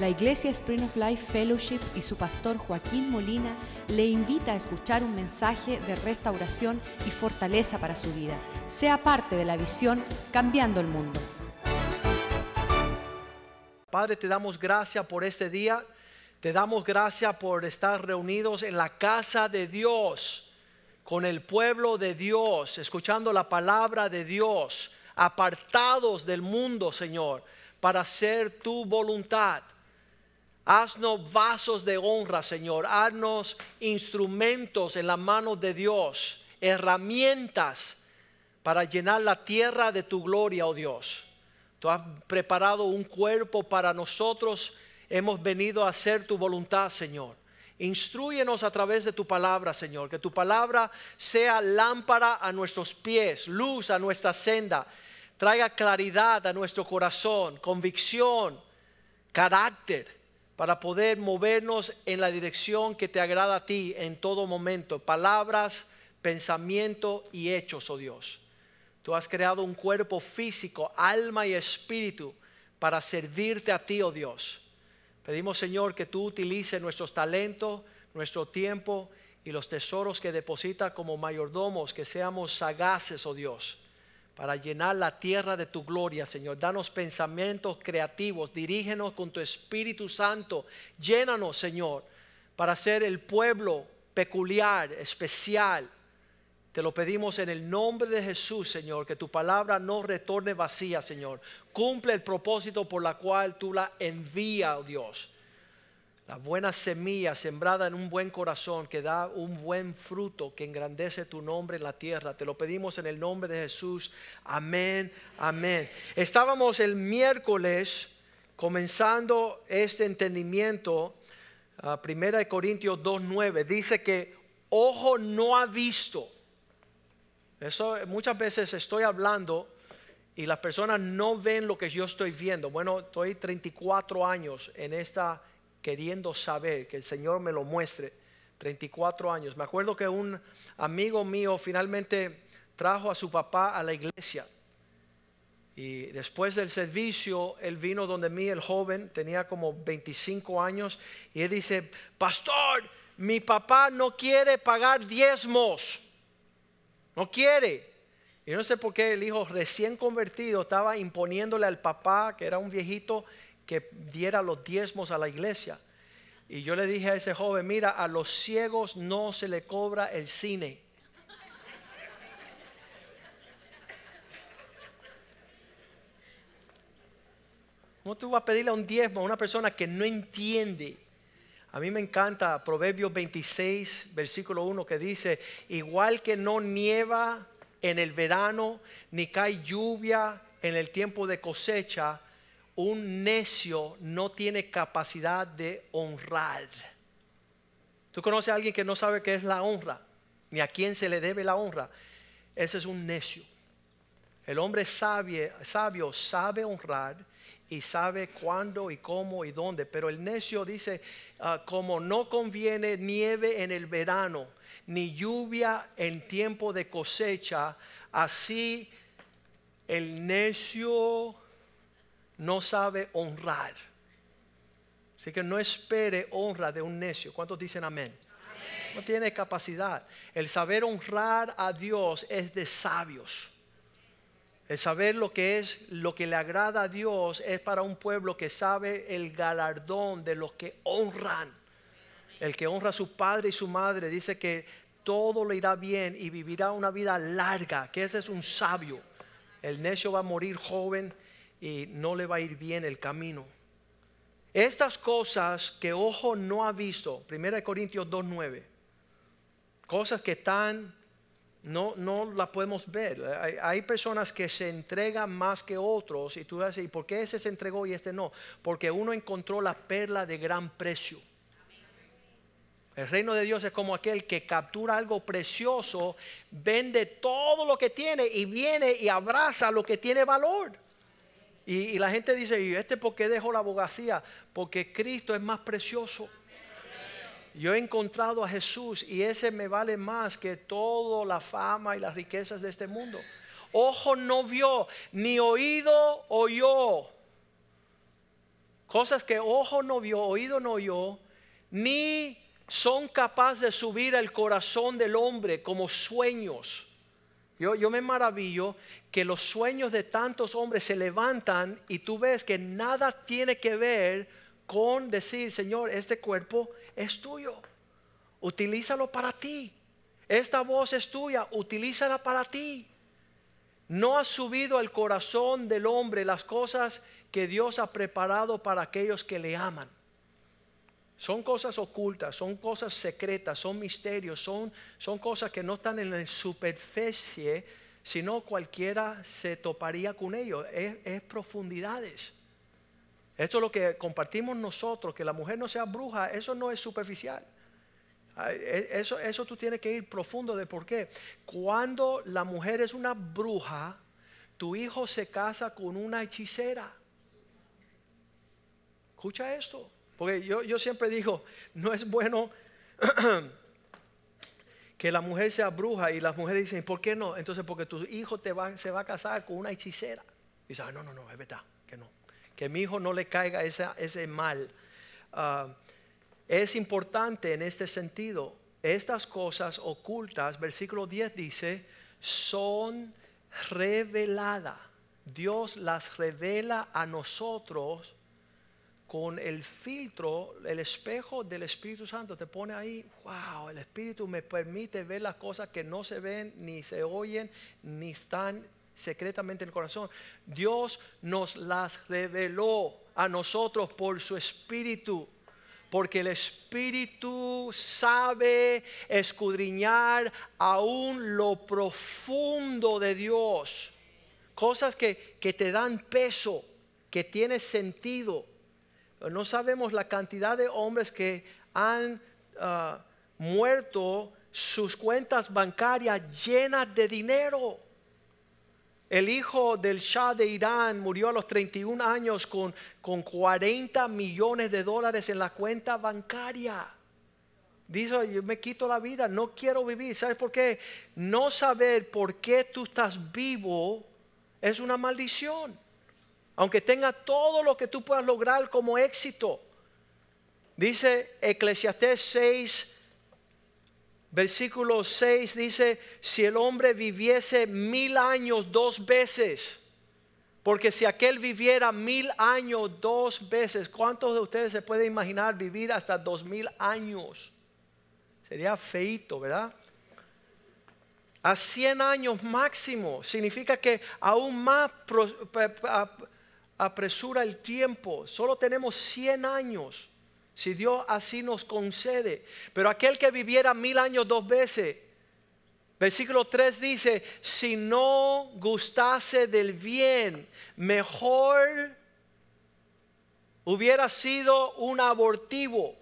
La Iglesia Spring of Life Fellowship y su pastor Joaquín Molina le invita a escuchar un mensaje de restauración y fortaleza para su vida. Sea parte de la visión Cambiando el Mundo. Padre, te damos gracias por este día. Te damos gracias por estar reunidos en la casa de Dios, con el pueblo de Dios, escuchando la palabra de Dios, apartados del mundo, Señor, para hacer tu voluntad. Haznos vasos de honra, Señor. Haznos instrumentos en las manos de Dios, herramientas para llenar la tierra de tu gloria, oh Dios. Tú has preparado un cuerpo para nosotros. Hemos venido a hacer tu voluntad, Señor. Instruyenos a través de tu palabra, Señor. Que tu palabra sea lámpara a nuestros pies, luz a nuestra senda. Traiga claridad a nuestro corazón, convicción, carácter para poder movernos en la dirección que te agrada a ti en todo momento. Palabras, pensamiento y hechos, oh Dios. Tú has creado un cuerpo físico, alma y espíritu para servirte a ti, oh Dios. Pedimos, Señor, que tú utilices nuestros talentos, nuestro tiempo y los tesoros que deposita como mayordomos, que seamos sagaces, oh Dios para llenar la tierra de tu gloria, Señor. Danos pensamientos creativos, dirígenos con tu Espíritu Santo. Llénanos, Señor, para ser el pueblo peculiar, especial. Te lo pedimos en el nombre de Jesús, Señor, que tu palabra no retorne vacía, Señor. Cumple el propósito por la cual tú la envías, oh Dios la buena semilla sembrada en un buen corazón que da un buen fruto que engrandece tu nombre en la tierra. Te lo pedimos en el nombre de Jesús. Amén, amén. Estábamos el miércoles comenzando este entendimiento. Uh, Primera de Corintios 2.9 dice que ojo no ha visto. Eso muchas veces estoy hablando y las personas no ven lo que yo estoy viendo. Bueno, estoy 34 años en esta queriendo saber, que el Señor me lo muestre. 34 años. Me acuerdo que un amigo mío finalmente trajo a su papá a la iglesia. Y después del servicio, él vino donde mí, el joven, tenía como 25 años, y él dice, pastor, mi papá no quiere pagar diezmos. No quiere. Y no sé por qué el hijo recién convertido estaba imponiéndole al papá, que era un viejito, que diera los diezmos a la iglesia. Y yo le dije a ese joven, mira, a los ciegos no se le cobra el cine. ¿Cómo tú vas a pedirle un diezmo a una persona que no entiende? A mí me encanta Proverbios 26, versículo 1, que dice, igual que no nieva en el verano, ni cae lluvia en el tiempo de cosecha, un necio no tiene capacidad de honrar. ¿Tú conoces a alguien que no sabe qué es la honra? Ni a quién se le debe la honra. Ese es un necio. El hombre sabio, sabe honrar y sabe cuándo y cómo y dónde. Pero el necio dice, ah, como no conviene nieve en el verano, ni lluvia en tiempo de cosecha, así el necio no sabe honrar. Así que no espere honra de un necio. ¿Cuántos dicen amén? No tiene capacidad. El saber honrar a Dios es de sabios. El saber lo que es, lo que le agrada a Dios es para un pueblo que sabe el galardón de los que honran. El que honra a su padre y su madre dice que todo le irá bien y vivirá una vida larga, que ese es un sabio. El necio va a morir joven y no le va a ir bien el camino. Estas cosas que ojo no ha visto, 1 Corintios 2.9, cosas que están, no, no las podemos ver. Hay, personas que se entregan más que otros y tú dices, ¿y por qué ese se entregó y este no? Porque uno encontró la perla de gran precio. El reino de Dios es como aquel que captura algo precioso, vende todo lo que tiene y viene y abraza lo que tiene valor. Y, la gente dice, ¿y este por qué dejó la abogacía? Porque Cristo es más precioso. Yo he encontrado a Jesús y ese me vale más que toda la fama y las riquezas de este mundo. Ojo no vio, ni oído oyó cosas que ojo no vio, oído no oyó, ni son capaces de subir al corazón del hombre como sueños. Yo, me maravillo que los sueños de tantos hombres se levantan y tú ves que nada tiene que ver con decir, Señor, este cuerpo es tuyo. Utilízalo para ti. Esta voz es tuya, utilízala para ti. No ha subido al corazón del hombre las cosas que Dios ha preparado para aquellos que le aman. Son cosas ocultas, son cosas secretas, son misterios, son, son cosas que no están en la superficie, sino cualquiera se toparía con ellos. Es, es profundidades. Esto es lo que compartimos nosotros, que la mujer no sea bruja, eso no es superficial. E, eso, eso tú tienes que ir profundo de por qué. Cuando la mujer es una bruja, tu hijo se casa con una hechicera. Escucha esto. Porque yo, yo siempre digo, no es bueno que la mujer sea bruja y las mujeres dicen, ¿por qué no? Entonces, porque tu hijo te va, se va a casar con una hechicera. Y dice, ah, no, no, no, es verdad, que no. Que mi hijo no le caiga ese mal. Ah, es importante en este sentido. Estas cosas ocultas, versículo 10 dice, son reveladas. Dios las revela a nosotros con el filtro, el espejo del Espíritu Santo te pone ahí, wow, el Espíritu me permite ver las cosas que no se ven, ni se oyen, ni están secretamente en el corazón. Dios nos las reveló a nosotros por su Espíritu. Porque el Espíritu sabe escudriñar aún lo profundo de Dios. Cosas que, que te dan peso, que tiene sentido no sabemos la cantidad de hombres que han ah, muerto sus cuentas bancarias llenas de dinero. El hijo del Shah de Irán murió a los 31 años con, con 40 millones de dólares en la cuenta bancaria. Dice, yo me quito la vida, no quiero vivir. ¿Sabes por qué? No saber por qué tú estás vivo es una maldición aunque tenga todo lo que tú puedas lograr como éxito. Dice Eclesiastés 6, versículo 6, dice, si el hombre viviese mil años dos veces, porque si aquel viviera mil años dos veces, ¿cuántos de ustedes se pueden imaginar vivir hasta dos mil años? Sería feito, ¿verdad? A 100 años máximo significa que aún más apresura el tiempo. Solo tenemos 100 años, si Dios así nos concede. Pero aquel que viviera mil años dos veces, versículo 3 dice, si no gustase del bien, mejor hubiera sido un abortivo.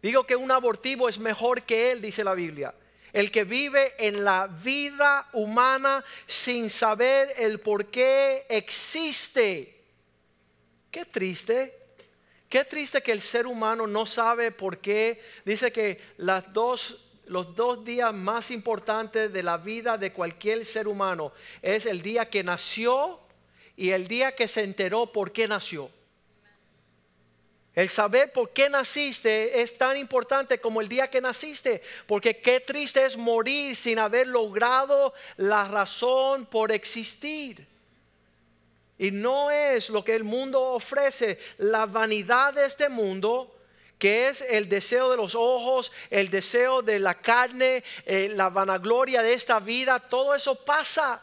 Digo que un abortivo es mejor que él, dice la Biblia el que vive en la vida humana sin saber el por qué existe. Qué triste. Qué triste que el ser humano no sabe por qué. Dice que las dos, los dos días más importantes de la vida de cualquier ser humano es el día que nació y el día que se enteró por qué nació. El saber por qué naciste es tan importante como el día que naciste, porque qué triste es morir sin haber logrado la razón por existir. Y no es lo que el mundo ofrece, la vanidad de este mundo, que es el deseo de los ojos, el deseo de la carne, eh, la vanagloria de esta vida, todo eso pasa.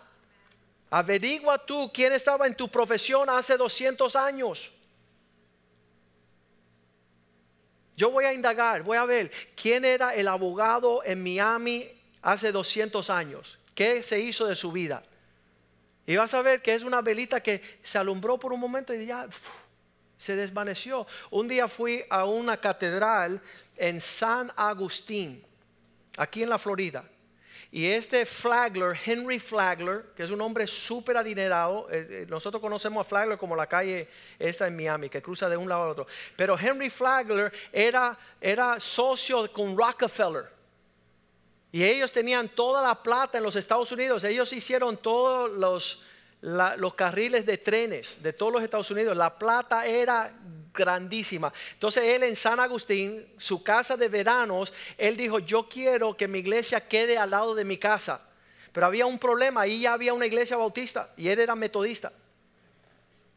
Averigua tú quién estaba en tu profesión hace 200 años. Yo voy a indagar, voy a ver quién era el abogado en Miami hace 200 años, qué se hizo de su vida. Y vas a ver que es una velita que se alumbró por un momento y ya se desvaneció. Un día fui a una catedral en San Agustín, aquí en la Florida. Y este Flagler, Henry Flagler, que es un hombre súper adinerado, eh, eh, nosotros conocemos a Flagler como la calle esta en Miami, que cruza de un lado al otro. Pero Henry Flagler era, era socio con Rockefeller. Y ellos tenían toda la plata en los Estados Unidos. Ellos hicieron todos los, los carriles de trenes de todos los Estados Unidos. La plata era grandísima. Entonces él en San Agustín, su casa de veranos, él dijo, yo quiero que mi iglesia quede al lado de mi casa. Pero había un problema, ahí ya había una iglesia bautista y él era metodista.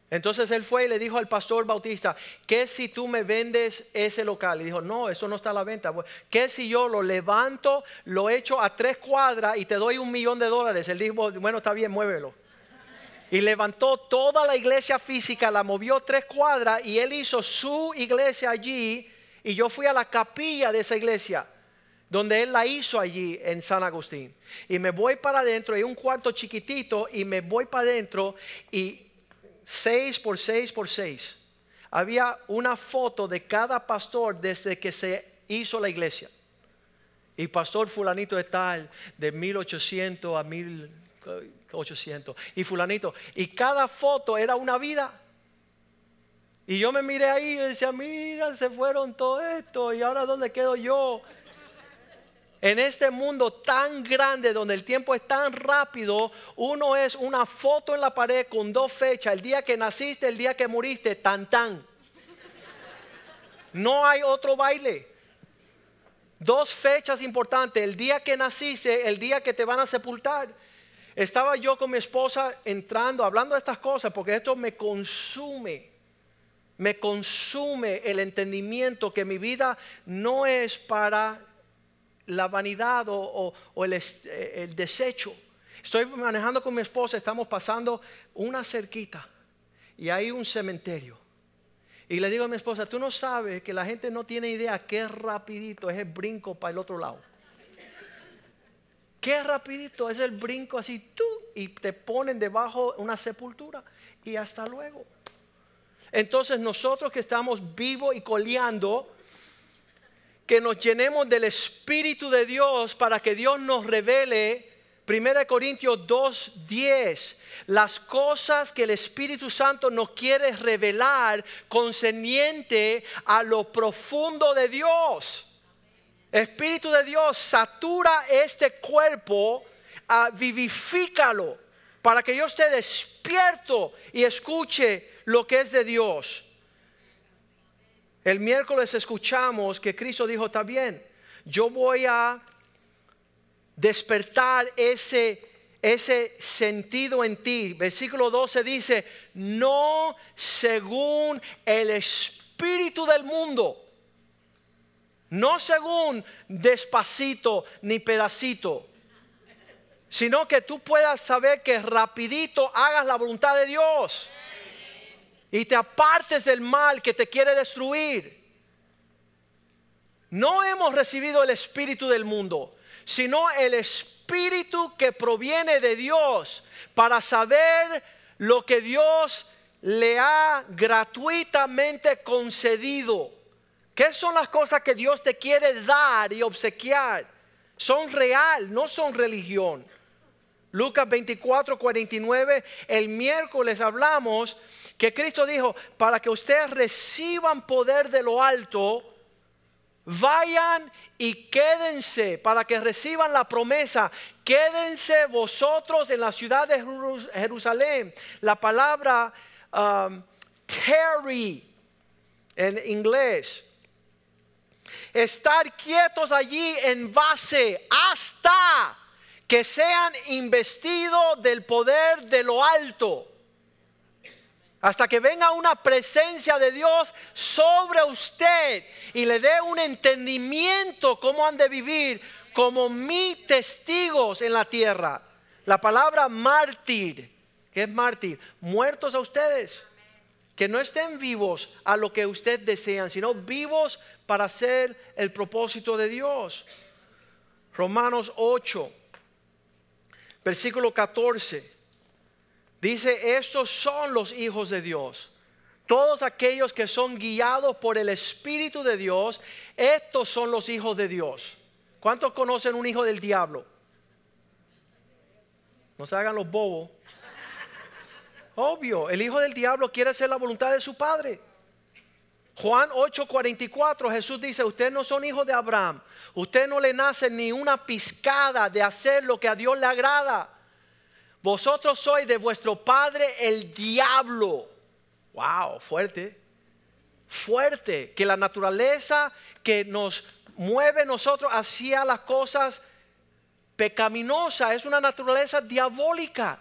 Entonces él fue y le dijo al pastor bautista, ¿qué si tú me vendes ese local? Y dijo, no, eso no está a la venta. ¿Qué si yo lo levanto, lo echo a tres cuadras y te doy un millón de dólares? Él dijo, bueno, está bien, muévelo. Y levantó toda la iglesia física, la movió tres cuadras y él hizo su iglesia allí. Y yo fui a la capilla de esa iglesia, donde él la hizo allí en San Agustín. Y me voy para adentro, hay un cuarto chiquitito y me voy para adentro y 6 por 6 por 6. Había una foto de cada pastor desde que se hizo la iglesia. Y pastor fulanito de tal, de 1800 a 1800. Y fulanito. Y cada foto era una vida. Y yo me miré ahí y decía, mira, se fueron todo esto. ¿Y ahora dónde quedo yo? En este mundo tan grande donde el tiempo es tan rápido, uno es una foto en la pared con dos fechas, el día que naciste, el día que muriste, tan tan. No hay otro baile. Dos fechas importantes, el día que naciste, el día que te van a sepultar. Estaba yo con mi esposa entrando, hablando de estas cosas, porque esto me consume. Me consume el entendimiento que mi vida no es para la vanidad o, el, eh, el desecho. Estoy manejando con mi esposa, estamos pasando una cerquita y hay un cementerio. Y le digo a mi esposa, tú no sabes que la gente no tiene idea qué rapidito es el brinco para el otro lado. Qué rapidito es el brinco así, tú, y te ponen debajo una sepultura y hasta luego. Entonces nosotros que estamos vivos y coleando, que nos llenemos del Espíritu de Dios para que Dios nos revele 1 Corintios 2:10, las cosas que el Espíritu Santo nos quiere revelar concerniente a lo profundo de Dios. Espíritu de Dios, satura este cuerpo, ah, vivifícalo, para que yo esté despierto y escuche lo que es de Dios. El miércoles escuchamos que Cristo dijo, está bien, yo voy a despertar ese, ese sentido en ti. Versículo 12 dice, no según el espíritu del mundo, no según despacito ni pedacito, sino que tú puedas saber que rapidito hagas la voluntad de Dios y te apartes del mal que te quiere destruir. No hemos recibido el espíritu del mundo, sino el espíritu que proviene de Dios para saber lo que Dios le ha gratuitamente concedido. ¿Qué son las cosas que Dios te quiere dar y obsequiar? Son real, no son religión. Lucas 24, 49, el miércoles hablamos que Cristo dijo, para que ustedes reciban poder de lo alto, vayan y quédense, para que reciban la promesa, quédense vosotros en la ciudad de Jerus- Jerusalén. La palabra um, tarry en inglés. Estar quietos allí en base hasta que sean investidos del poder de lo alto. Hasta que venga una presencia de Dios sobre usted y le dé un entendimiento cómo han de vivir como mis testigos en la tierra. La palabra mártir, ¿qué es mártir? Muertos a ustedes. Que no estén vivos a lo que usted desean, sino vivos para hacer el propósito de Dios. Romanos 8, versículo 14. Dice, estos son los hijos de Dios. Todos aquellos que son guiados por el Espíritu de Dios, estos son los hijos de Dios. ¿Cuántos conocen un hijo del diablo? No se hagan los bobos. Obvio, el hijo del diablo quiere hacer la voluntad de su padre. Juan 8:44, Jesús dice, ustedes no son hijos de Abraham, usted no le nace ni una pizcada de hacer lo que a Dios le agrada. Vosotros sois de vuestro padre el diablo. Wow, fuerte. Fuerte. Que la naturaleza que nos mueve nosotros hacia las cosas pecaminosas es una naturaleza diabólica.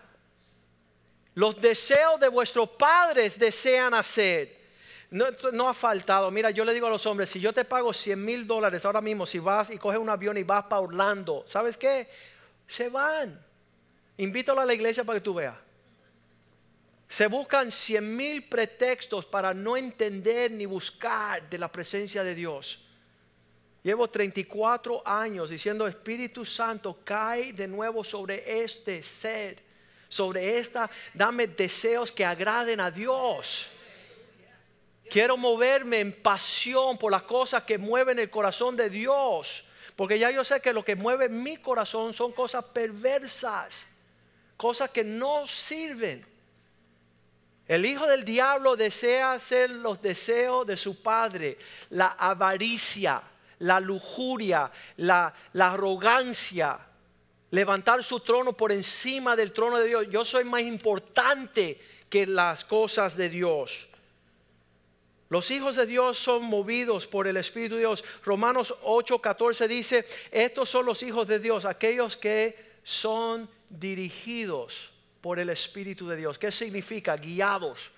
Los deseos de vuestros padres desean hacer. No, ha faltado. Mira, yo le digo a los hombres, si yo te pago 100 mil dólares ahora mismo, si vas y coges un avión y vas para Orlando, ¿sabes qué? Se van. Invítalo a la iglesia para que tú veas. Se buscan 100 mil pretextos para no entender ni buscar de la presencia de Dios. Llevo 34 años diciendo, Espíritu Santo, cae de nuevo sobre este ser, sobre esta, dame deseos que agraden a Dios. Quiero moverme en pasión por las cosas que mueven el corazón de Dios. Porque ya yo sé que lo que mueve mi corazón son cosas perversas, cosas que no sirven. El hijo del diablo desea hacer los deseos de su padre, la avaricia, la lujuria, la, arrogancia, levantar su trono por encima del trono de Dios. Yo soy más importante que las cosas de Dios. Los hijos de Dios son movidos por el Espíritu de Dios. Romanos 8:14 dice, estos son los hijos de Dios, aquellos que son dirigidos por el Espíritu de Dios. ¿Qué significa? Guiados.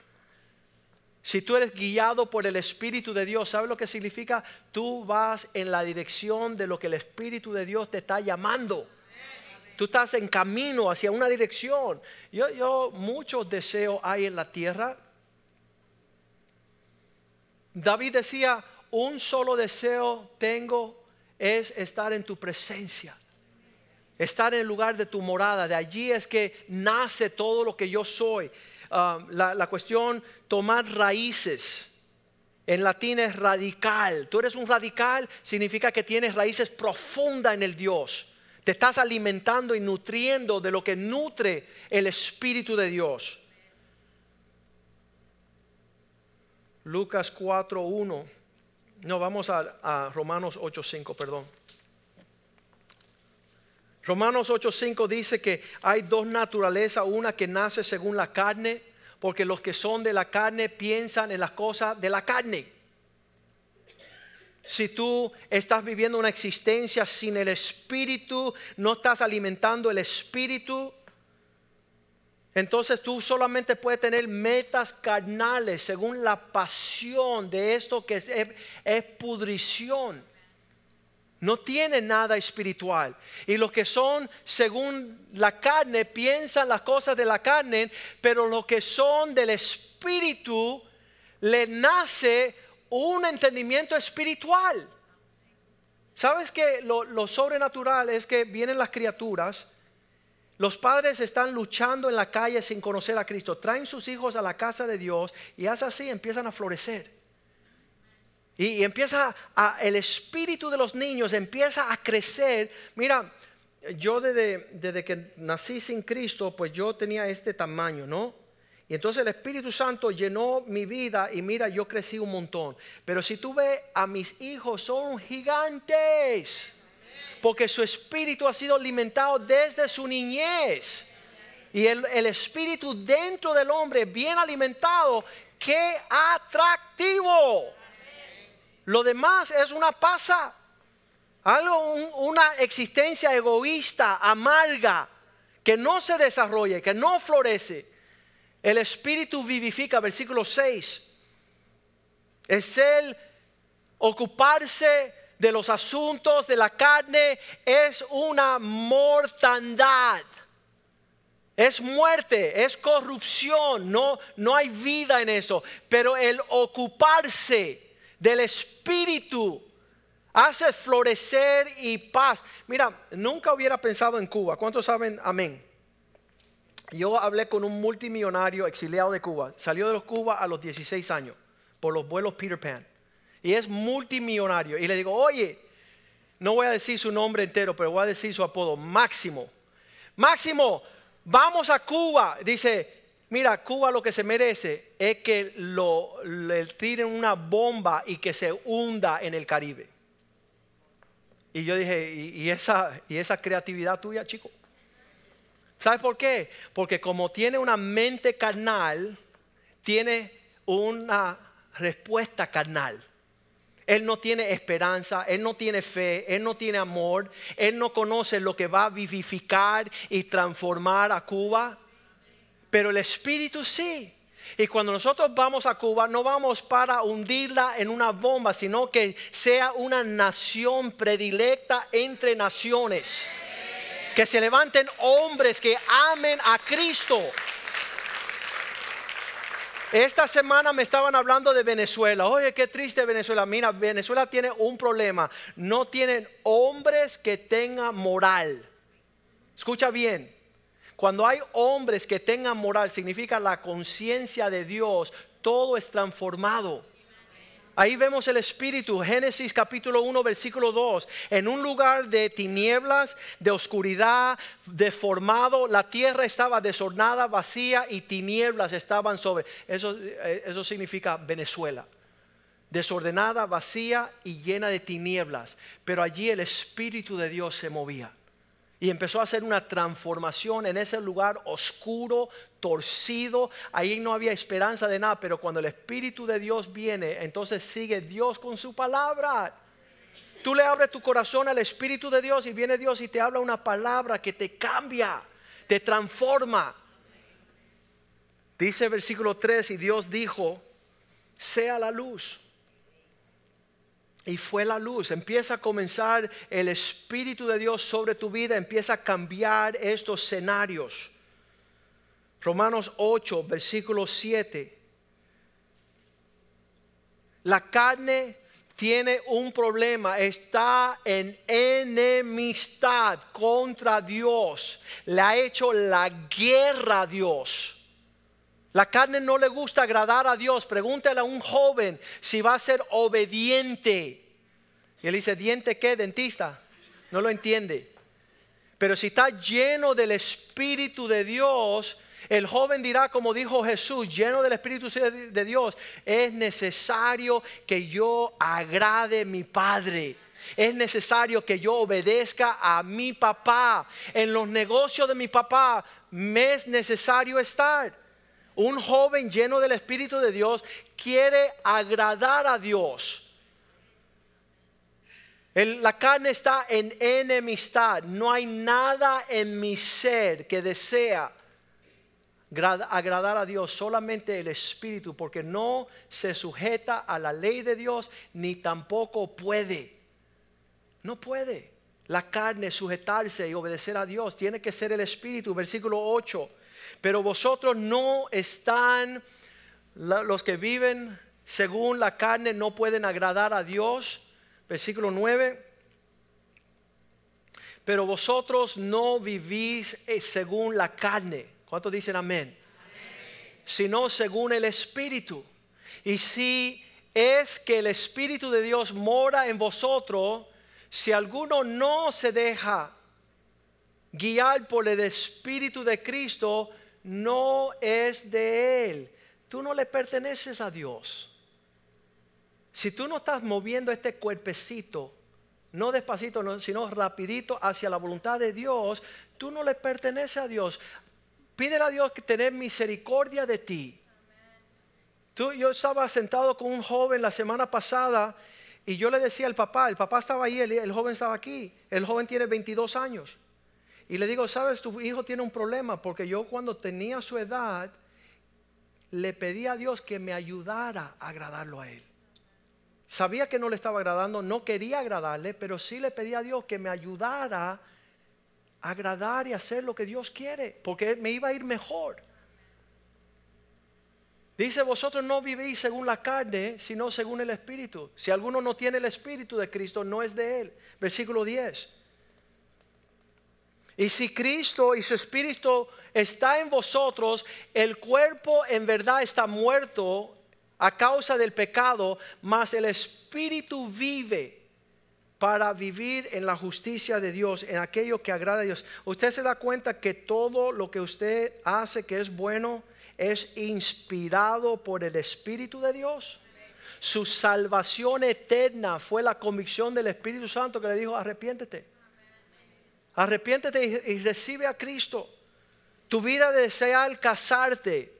Si tú eres guiado por el Espíritu de Dios, ¿sabes lo que significa? Tú vas en la dirección de lo que el Espíritu de Dios te está llamando. Tú estás en camino hacia una dirección. Yo, yo muchos deseos hay en la tierra David decía, un solo deseo tengo es estar en tu presencia. Estar en el lugar de tu morada. De allí es que nace todo lo que yo soy. Um, la, la cuestión, tomar raíces. En latín es radical. Tú eres un radical, significa que tienes raíces profundas en el Dios. Te estás alimentando y nutriendo de lo que nutre el Espíritu de Dios. Lucas 4.1. No, vamos a, a Romanos 8.5, perdón. Romanos 8.5 dice que hay dos naturalezas, una que nace según la carne, porque los que son de la carne piensan en las cosas de la carne. Si tú estás viviendo una existencia sin el espíritu, no estás alimentando el espíritu, entonces tú solamente puedes tener metas carnales según la pasión de esto que es, pudrición. No tiene nada espiritual. Y los que son según la carne piensan las cosas de la carne, pero los que son del espíritu le nace un entendimiento espiritual. ¿Sabes que lo sobrenatural es que vienen las criaturas? Los padres están luchando en la calle sin conocer a Cristo. Traen sus hijos a la casa de Dios y así empiezan a florecer. Y, empieza el espíritu de los niños empieza a crecer. Mira, yo desde, desde que nací sin Cristo, pues yo tenía este tamaño, ¿no? Y entonces el Espíritu Santo llenó mi vida y mira, yo crecí un montón. Pero si tú ves a mis hijos, son gigantes porque su espíritu ha sido alimentado desde su niñez. Y el, espíritu dentro del hombre bien alimentado, qué atractivo. Lo demás es una pasa, algo, una existencia egoísta, amarga, que no se desarrolla, que no florece. El espíritu vivifica, versículo 6. Es el ocuparse de los asuntos de la carne es una mortandad. Es muerte, es corrupción, no, no hay vida en eso. Pero el ocuparse del espíritu hace florecer y paz. Mira, nunca hubiera pensado en Cuba. ¿Cuántos saben amén? Yo hablé con un multimillonario exiliado de Cuba. Salió de los Cuba a los 16 años por los vuelos Peter Pan y es multimillonario. Y le digo, oye, no voy a decir su nombre entero, pero voy a decir su apodo, Máximo. Máximo, vamos a Cuba. Dice, mira, Cuba lo que se merece es que lo, le tiren una bomba y que se hunda en el Caribe. Y yo dije, ¿y, esa, y esa creatividad tuya, chico? ¿Sabe por qué? Porque como tiene una mente carnal, tiene una respuesta carnal. Él no tiene esperanza, él no tiene fe, él no tiene amor, él no conoce lo que va a vivificar y transformar a Cuba. Pero el Espíritu sí. Y cuando nosotros vamos a Cuba, no vamos para hundirla en una bomba, sino que sea una nación predilecta entre naciones. Que se levanten hombres que amen a Cristo. Esta semana me estaban hablando de Venezuela. Oye, qué triste Venezuela. Mira, Venezuela tiene un problema. No tienen hombres que tengan moral. Escucha bien. Cuando hay hombres que tengan moral, significa la conciencia de Dios, todo es transformado. Ahí vemos el Espíritu, Génesis capítulo 1, versículo 2. En un lugar de tinieblas, de oscuridad, deformado, la tierra estaba desornada, vacía y tinieblas estaban sobre. Eso, eh, eso significa Venezuela. Desordenada, vacía y llena de tinieblas. Pero allí el Espíritu de Dios se movía. Y empezó a hacer una transformación en ese lugar oscuro, torcido. Ahí no había esperanza de nada. Pero cuando el Espíritu de Dios viene, entonces sigue Dios con su palabra. Tú le abres tu corazón al Espíritu de Dios y viene Dios y te habla una palabra que te cambia, te transforma. Dice versículo 3 y Dios dijo, sea la luz. Y fue la luz. Empieza a comenzar el Espíritu de Dios sobre tu vida. Empieza a cambiar estos escenarios. Romanos 8, versículo 7. La carne tiene un problema, está en enemistad contra Dios. Le ha hecho la guerra a Dios. La carne no le gusta agradar a Dios. Pregúntale a un joven si va a ser obediente. Y él dice, ¿diente qué? Dentista. No lo entiende. Pero si está lleno del Espíritu de Dios, el joven dirá, como dijo Jesús, lleno del Espíritu de Dios, es necesario que yo agrade a mi Padre. Es necesario que yo obedezca a mi papá. En los negocios de mi papá me es necesario estar. Un joven lleno del Espíritu de Dios quiere agradar a Dios. la carne está en enemistad. No hay nada en mi ser que desea agradar a Dios, solamente el Espíritu, porque no se sujeta a la ley de Dios ni tampoco puede. No puede la carne sujetarse y obedecer a Dios. Tiene que ser el Espíritu. Versículo 8. Pero vosotros no están, los que viven según la carne no pueden agradar a Dios. Versículo 9. Pero vosotros no vivís eh, según la carne. ¿Cuántos dicen amén? amén? Sino según el Espíritu. Y si es que el Espíritu de Dios mora en vosotros, si alguno no se deja guiar por el Espíritu de Cristo no es de Él. Tú no le perteneces a Dios. Si tú no estás moviendo este cuerpecito, no despacito, sino rapidito hacia la voluntad de Dios, tú no le perteneces a Dios. Pídele a Dios que tenga misericordia de ti. Yo estaba sentado con un joven la semana pasada y yo le decía al papá, el papá estaba ahí, el joven estaba aquí, el joven tiene 22 años. Y le digo, sabes, tu hijo tiene un problema porque yo cuando tenía su edad le pedí a Dios que me ayudara a agradarlo a él. Sabía que no le estaba agradando, no quería agradarle, pero sí le pedí a Dios que me ayudara a agradar y hacer lo que Dios quiere, porque me iba a ir mejor. Dice, vosotros no vivís según la carne, sino según el Espíritu. Si alguno no tiene el Espíritu de Cristo, no es de él. Versículo 10. Y si Cristo y su Espíritu está en vosotros, el cuerpo en verdad está muerto a causa del pecado, mas el Espíritu vive para vivir en la justicia de Dios, en aquello que agrada a Dios. Usted se da cuenta que todo lo que usted hace que es bueno es inspirado por el Espíritu de Dios. Su salvación eterna fue la convicción del Espíritu Santo que le dijo, arrepiéntete. Arrepiéntete y, recibe a Cristo. Tu vida desea casarte.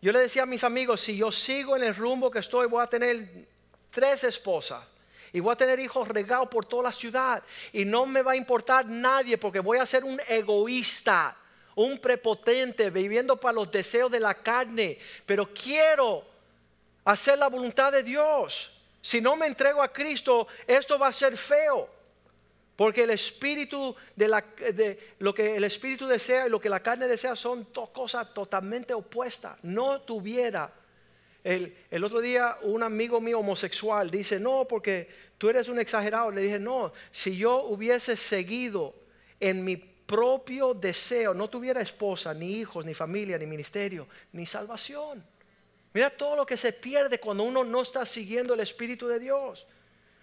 Yo le decía a mis amigos, si yo sigo en el rumbo que estoy, voy a tener tres esposas. Y voy a tener hijos regados por toda la ciudad. Y no me va a importar nadie porque voy a ser un egoísta, un prepotente, viviendo para los deseos de la carne. Pero quiero hacer la voluntad de Dios. Si no me entrego a Cristo, esto va a ser feo. Porque el espíritu de, la, lo que el espíritu desea y lo que la carne desea son dos cosas totalmente opuestas. No tuviera. El, el, otro día un amigo mío homosexual dice, no, porque tú eres un exagerado. Le dije, no, si yo hubiese seguido en mi propio deseo, no tuviera esposa, ni hijos, ni familia, ni ministerio, ni salvación. Mira todo lo que se pierde cuando uno no está siguiendo el Espíritu de Dios.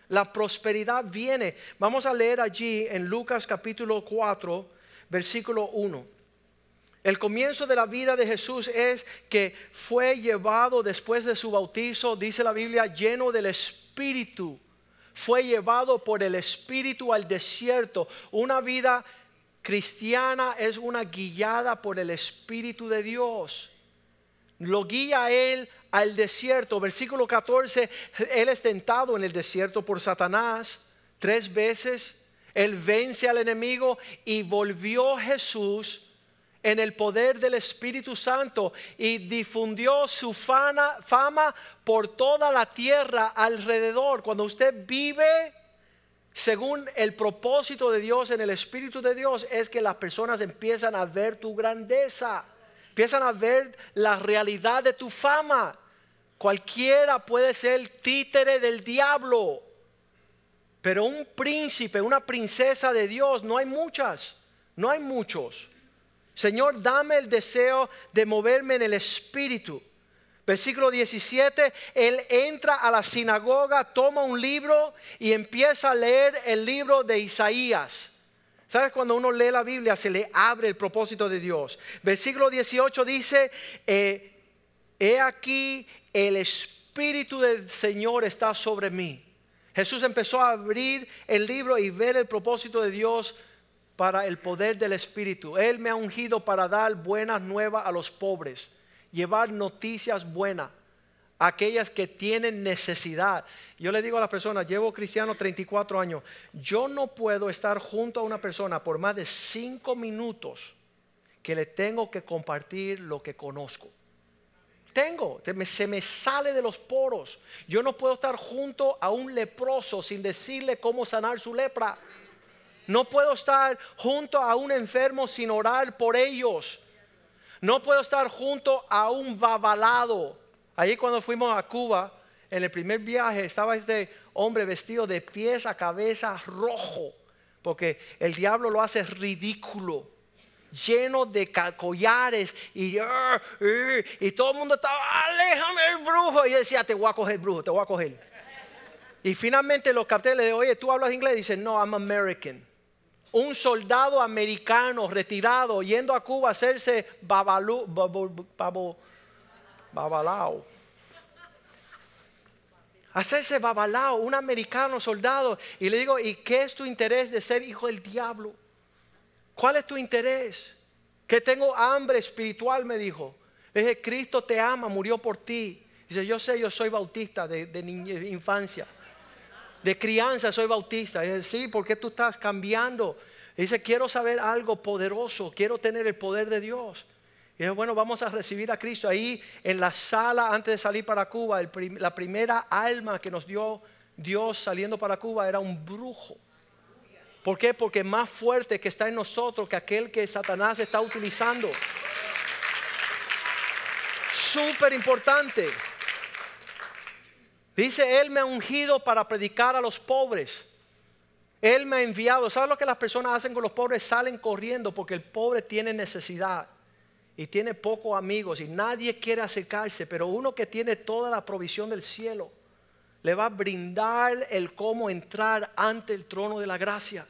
La prosperidad viene. Vamos a leer allí en Lucas capítulo 4, versículo 1. El comienzo de la vida de Jesús es que fue llevado después de su bautizo, dice la Biblia, lleno del Espíritu. Fue llevado por el Espíritu al desierto. Una vida cristiana es una guiada por el Espíritu de Dios. Lo guía a él al desierto. Versículo 14, Él es tentado en el desierto por Satanás tres veces. Él vence al enemigo y volvió Jesús en el poder del Espíritu Santo y difundió su fama, fama por toda la tierra alrededor. Cuando usted vive según el propósito de Dios en el Espíritu de Dios, es que las personas empiezan a ver tu grandeza, empiezan a ver la realidad de tu fama. Cualquiera puede ser títere del diablo. Pero un príncipe, una princesa de Dios, no hay muchas, no hay muchos. Señor, dame el deseo de moverme en el espíritu. Versículo 17, él entra a la sinagoga, toma un libro y empieza a leer el libro de Isaías. ¿Sabes? Cuando uno lee la Biblia se le abre el propósito de Dios. Versículo 18 dice, eh, he aquí el Espíritu del Señor está sobre mí. Jesús empezó a abrir el libro y ver el propósito de Dios para el poder del Espíritu. Él me ha ungido para dar buenas nuevas a los pobres, llevar noticias buenas a aquellas que tienen necesidad. Yo le digo a las personas, llevo cristiano 34 años, yo no puedo estar junto a una persona por más de 5 minutos que le tengo que compartir lo que conozco tengo, se me sale de los poros. Yo no puedo estar junto a un leproso sin decirle cómo sanar su lepra. No puedo estar junto a un enfermo sin orar por ellos. No puedo estar junto a un babalado. Ahí cuando fuimos a Cuba, en el primer viaje, estaba este hombre vestido de pies a cabeza rojo, porque el diablo lo hace ridículo lleno de collares y, y todo el mundo estaba, aléjame el brujo. Y decía, te voy a coger brujo, te voy a coger. Y finalmente los capté, le oye, ¿tú hablas inglés? Dice, no, I'm American. Un soldado americano retirado yendo a Cuba a hacerse babalú, babalao. Hacerse babalao, un americano soldado. Y le digo, ¿y qué es tu interés de ser hijo del diablo? ¿Cuál es tu interés? Que tengo hambre espiritual, me dijo. Le dije, Cristo te ama, murió por ti. Dice, yo sé, yo soy bautista de, infancia. De crianza soy bautista. Dice, sí, ¿por qué tú estás cambiando? Dice, quiero saber algo poderoso, quiero tener el poder de Dios. Y dice, bueno, vamos a recibir a Cristo. Ahí en la sala, antes de salir para Cuba, la primera alma que nos dio Dios saliendo para Cuba era un brujo. ¿Por qué? Porque más fuerte que está en nosotros que aquel que Satanás está utilizando. Súper importante. Dice, Él me ha ungido para predicar a los pobres. Él me ha enviado. ¿Sabes lo que las personas hacen con los pobres? Salen corriendo porque el pobre tiene necesidad y tiene pocos amigos y nadie quiere acercarse. Pero uno que tiene toda la provisión del cielo le va a brindar el cómo entrar ante el trono de la gracia.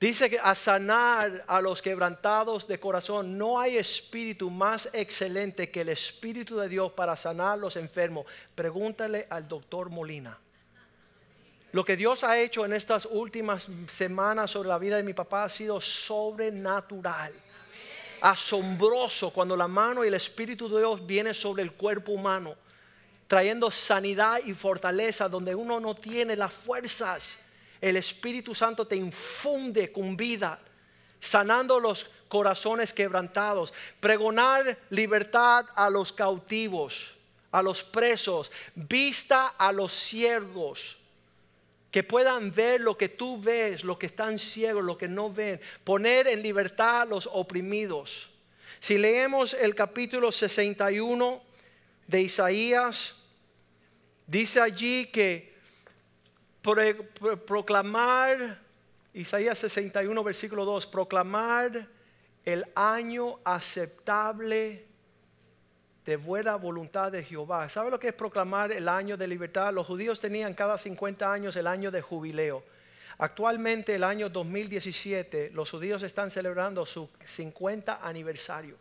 Dice que a sanar a los quebrantados de corazón. No hay espíritu más excelente que el Espíritu de Dios para sanar los enfermos. Pregúntale al doctor Molina. Lo que Dios ha hecho en estas últimas semanas sobre la vida de mi papá ha sido sobrenatural. asombroso cuando la mano y el Espíritu de Dios viene sobre el cuerpo humano, trayendo sanidad y fortaleza donde uno no tiene las fuerzas. El Espíritu Santo te infunde con vida, sanando los corazones quebrantados, pregonar libertad a los cautivos, a los presos, vista a los ciegos que puedan ver lo que tú ves, lo que están ciegos, lo que no ven, poner en libertad a los oprimidos. Si leemos el capítulo 61 de Isaías, dice allí que proclamar, Isaías 61, versículo 2, proclamar el año aceptable de buena voluntad de Jehová. ¿Sabe lo que es proclamar el año de libertad? Los judíos tenían cada 50 años el año de jubileo. Actualmente, el año 2017, los judíos están celebrando su 50 aniversario.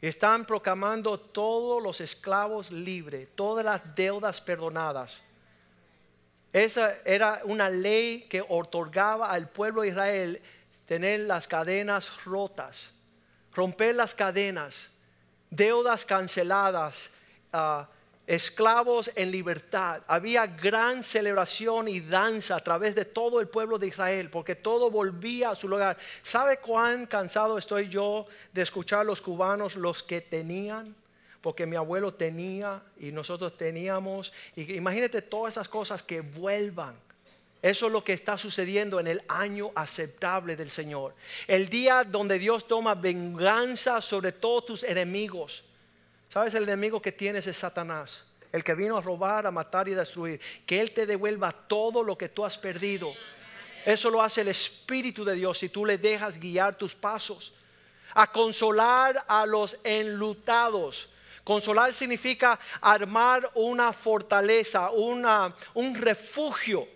Están proclamando todos los esclavos libres, todas las deudas perdonadas. Esa era una ley que otorgaba al pueblo de Israel tener las cadenas rotas, romper las cadenas deudas canceladas, ah, esclavos en libertad. Había gran celebración y danza a través de todo el pueblo de Israel, porque todo volvía a su lugar. ¿Sabe cuán cansado estoy yo de escuchar los cubanos, los que tenían? Porque mi abuelo tenía y nosotros teníamos. Y imagínate todas esas cosas que vuelvan. Eso es lo que está sucediendo en el año aceptable del Señor. El día donde Dios toma venganza sobre todos tus enemigos. ¿Sabes? El enemigo que tienes es Satanás. El que vino a robar, a matar y destruir. Que Él te devuelva todo lo que tú has perdido. Eso lo hace el Espíritu de Dios si tú le dejas guiar tus pasos. A consolar a los enlutados. Consolar significa armar una fortaleza, una, un refugio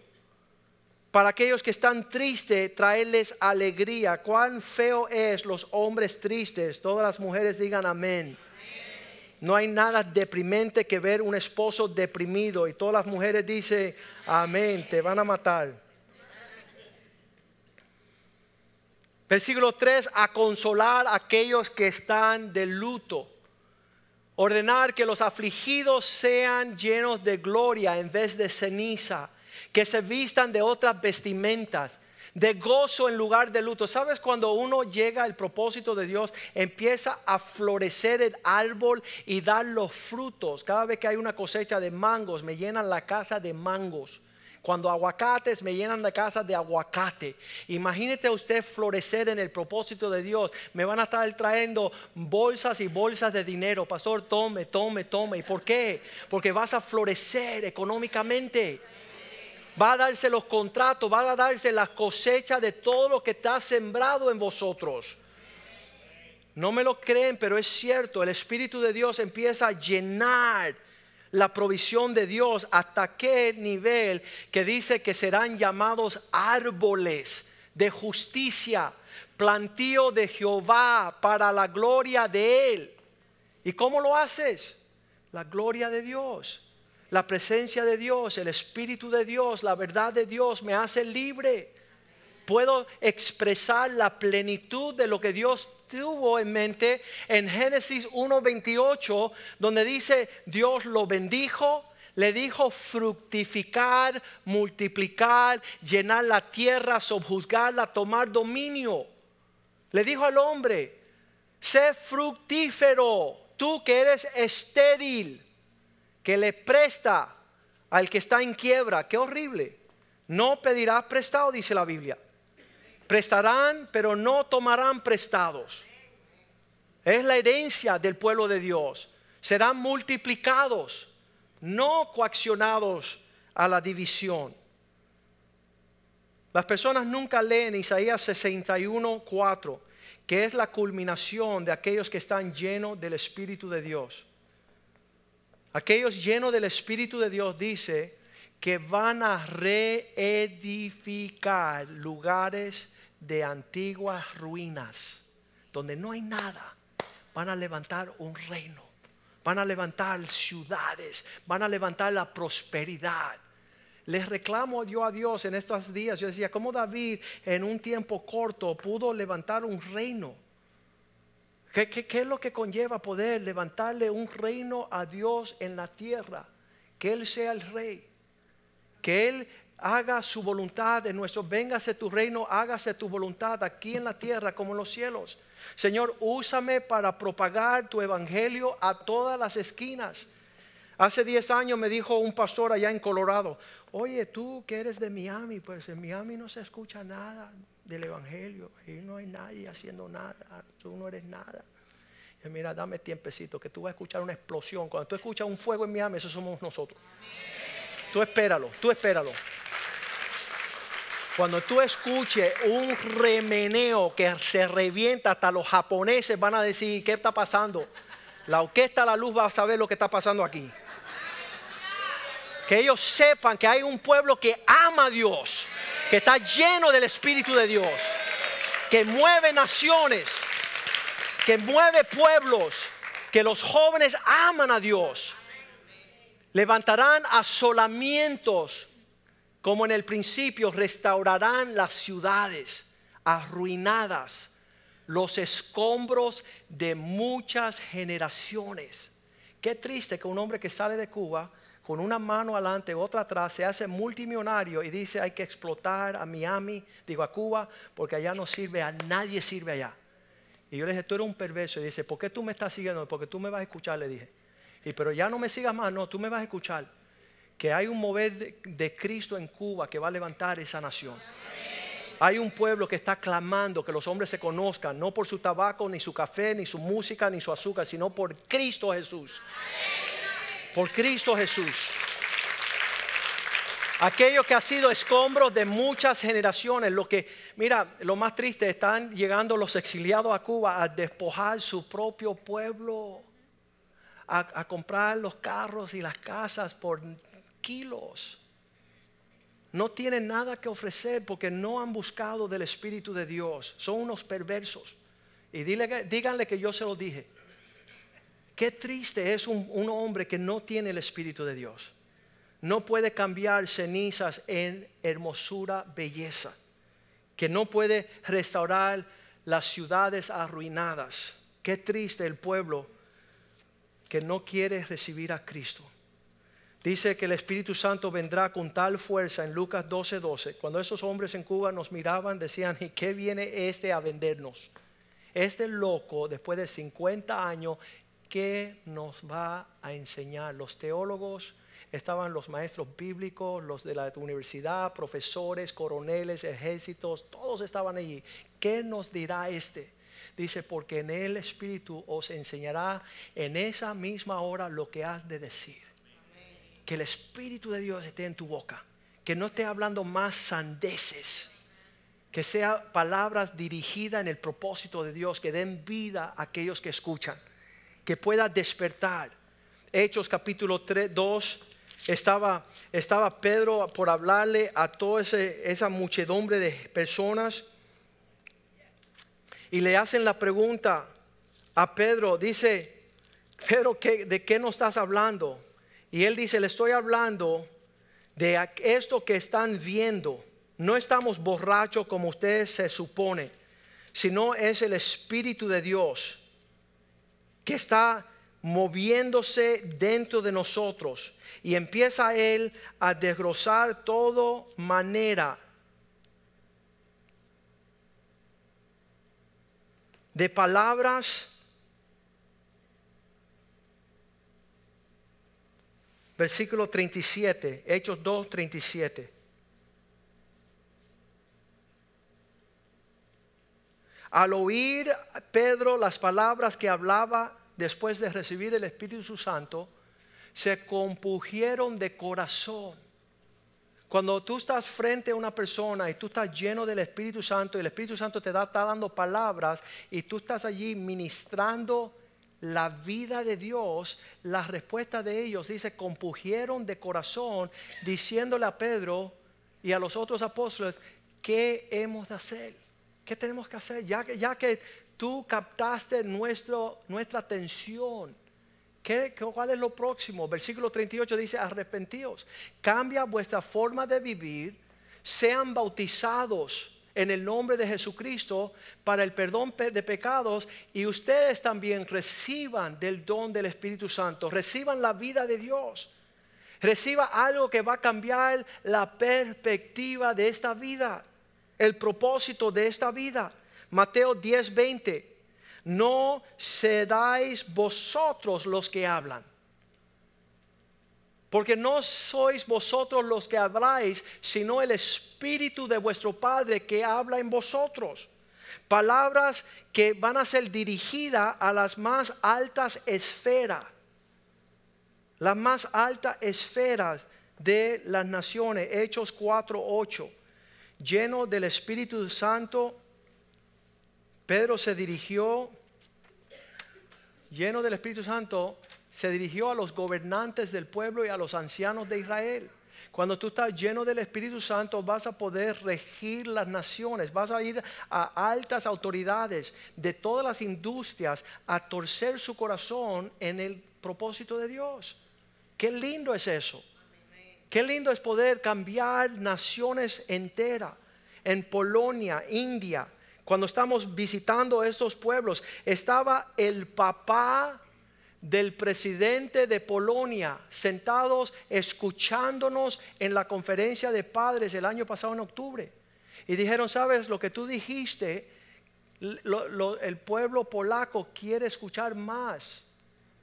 para aquellos que están tristes, traerles alegría. Cuán feo es los hombres tristes. Todas las mujeres digan amén. No hay nada deprimente que ver un esposo deprimido. Y todas las mujeres dicen, amén, te van a matar. Versículo 3, a consolar a aquellos que están de luto. Ordenar que los afligidos sean llenos de gloria en vez de ceniza que se vistan de otras vestimentas, de gozo en lugar de luto. ¿Sabes cuando uno llega al propósito de Dios, empieza a florecer el árbol y dar los frutos? Cada vez que hay una cosecha de mangos, me llenan la casa de mangos. Cuando aguacates me llenan la casa de aguacate. Imagínate usted florecer en el propósito de Dios. Me van a estar trayendo bolsas y bolsas de dinero. Pastor, tome, tome, tome. ¿Y por qué? Porque vas a florecer económicamente va a darse los contratos, va a darse la cosecha de todo lo que está sembrado en vosotros. No me lo creen, pero es cierto, el Espíritu de Dios empieza a llenar la provisión de Dios hasta qué nivel que dice que serán llamados árboles de justicia, plantío de Jehová para la gloria de Él. ¿Y cómo lo haces? La gloria de Dios la presencia de Dios, el Espíritu de Dios, la verdad de Dios me hace libre. Puedo expresar la plenitud de lo que Dios tuvo en mente en Génesis 1.28, donde dice, Dios lo bendijo, le dijo fructificar, multiplicar, llenar la tierra, subjuzgarla, tomar dominio. Le dijo al hombre, sé fructífero, tú que eres estéril que le presta al que está en quiebra. Qué horrible. No pedirás prestado, dice la Biblia. Prestarán, pero no tomarán prestados. Es la herencia del pueblo de Dios. Serán multiplicados, no coaccionados a la división. Las personas nunca leen Isaías 61, 4, que es la culminación de aquellos que están llenos del Espíritu de Dios. Aquellos llenos del Espíritu de Dios dice que van a reedificar lugares de antiguas ruinas, donde no hay nada. Van a levantar un reino, van a levantar ciudades, van a levantar la prosperidad. Les reclamo yo a Dios en estos días. Yo decía, ¿cómo David en un tiempo corto pudo levantar un reino? ¿Qué, qué, qué es lo que conlleva poder levantarle un reino a Dios en la tierra? Que Él sea el rey. Que Él haga su voluntad en nuestro, véngase tu reino, hágase tu voluntad aquí en la tierra como en los cielos. Señor, úsame para propagar tu evangelio a todas las esquinas. Hace 10 años me dijo un pastor allá en Colorado, oye, tú que eres de Miami, pues en Miami no se escucha nada del evangelio y no hay nadie haciendo nada, tú no eres nada. Y mira, dame tiempecito que tú vas a escuchar una explosión. Cuando tú escuchas un fuego en Miami, eso somos nosotros. Tú espéralo, tú espéralo. Cuando tú escuches un remeneo que se revienta, hasta los japoneses van a decir, ¿qué está pasando? La orquesta La Luz va a saber lo que está pasando aquí. Que ellos sepan que hay un pueblo que ama a Dios, que está lleno del Espíritu de Dios, que mueve naciones, que mueve pueblos, que los jóvenes aman a Dios. Levantarán asolamientos como en el principio, restaurarán las ciudades arruinadas, los escombros de muchas generaciones. Qué triste que un hombre que sale de Cuba con una mano adelante, otra atrás, se hace multimillonario y dice hay que explotar a Miami, digo a Cuba, porque allá no sirve, a nadie sirve allá. Y yo le dije, tú eres un perverso. Y dice, ¿por qué tú me estás siguiendo? Porque tú me vas a escuchar, le dije. Y pero ya no me sigas más, no, tú me vas a escuchar que hay un mover de, Cristo en Cuba que va a levantar esa nación. Hay un pueblo que está clamando que los hombres se conozcan, no por su tabaco, ni su café, ni su música, ni su azúcar, sino por Cristo Jesús. Por Cristo Jesús. Aquello que ha sido escombro de muchas generaciones, lo que, mira, lo más triste, están llegando los exiliados a Cuba a despojar su propio pueblo, a, comprar los carros y las casas por kilos. No tienen nada que ofrecer porque no han buscado del Espíritu de Dios. Son unos perversos. Y díganle que yo se lo dije. Qué triste es un, un hombre que no tiene el Espíritu de Dios. No puede cambiar cenizas en hermosura, belleza. Que no puede restaurar las ciudades arruinadas. Qué triste el pueblo que no quiere recibir a Cristo. Dice que el Espíritu Santo vendrá con tal fuerza en Lucas 12:12. 12. Cuando esos hombres en Cuba nos miraban, decían, ¿y qué viene este a vendernos? Este loco, después de 50 años, ¿qué nos va a enseñar? Los teólogos, estaban los maestros bíblicos, los de la universidad, profesores, coroneles, ejércitos, todos estaban allí. ¿Qué nos dirá este? Dice, porque en el Espíritu os enseñará en esa misma hora lo que has de decir. Que el Espíritu de Dios esté en tu boca, que no esté hablando más sandeces, que sea palabras dirigidas en el propósito de Dios, que den vida a aquellos que escuchan, que pueda despertar. Hechos capítulo 3, 2, estaba, estaba Pedro por hablarle a toda esa muchedumbre de personas y le hacen la pregunta a Pedro, dice, Pedro, ¿de qué no estás hablando? Y él dice, le estoy hablando de esto que están viendo. No estamos borrachos como ustedes se supone, sino es el Espíritu de Dios que está moviéndose dentro de nosotros y empieza él a desgrosar toda manera de palabras versículo 37, Hechos 2, 37. Al oír Pedro las palabras que hablaba después de recibir el Espíritu Santo, se compugieron de corazón. Cuando tú estás frente a una persona y tú estás lleno del Espíritu Santo y el Espíritu Santo te da, está dando palabras y tú estás allí ministrando la vida de Dios, la respuesta de ellos dice, compugieron de corazón, diciéndole a Pedro y a los otros apóstoles, ¿qué hemos de hacer? ¿Qué tenemos que hacer? Ya que, ya que tú captaste nuestra atención, ¿qué, ¿cuál es lo próximo? Versículo 38 dice, arrepentíos, cambia vuestra forma de vivir, sean bautizados en el nombre de Jesucristo para el perdón de pecados y ustedes también reciban del don del Espíritu Santo, reciban la vida de Dios. Reciba algo que va a cambiar la perspectiva de esta vida, el propósito de esta vida. Mateo 10:20. No sedáis vosotros los que hablan porque no sois vosotros los que habláis, sino el Espíritu de vuestro Padre que habla en vosotros. Palabras que van a ser dirigidas a las más altas esferas, las más altas esferas de las naciones. Hechos 4:8. Lleno del Espíritu Santo, Pedro se dirigió, lleno del Espíritu Santo, se dirigió a los gobernantes del pueblo y a los ancianos de Israel. Cuando tú estás lleno del Espíritu Santo vas a poder regir las naciones, vas a ir a altas autoridades de todas las industrias a torcer su corazón en el propósito de Dios. Qué lindo es eso. Qué lindo es poder cambiar naciones enteras. En Polonia, India, cuando estamos visitando estos pueblos, estaba el papá del presidente de Polonia sentados escuchándonos en la conferencia de padres el año pasado en octubre. Y dijeron, sabes, lo que tú dijiste, el pueblo polaco quiere escuchar más.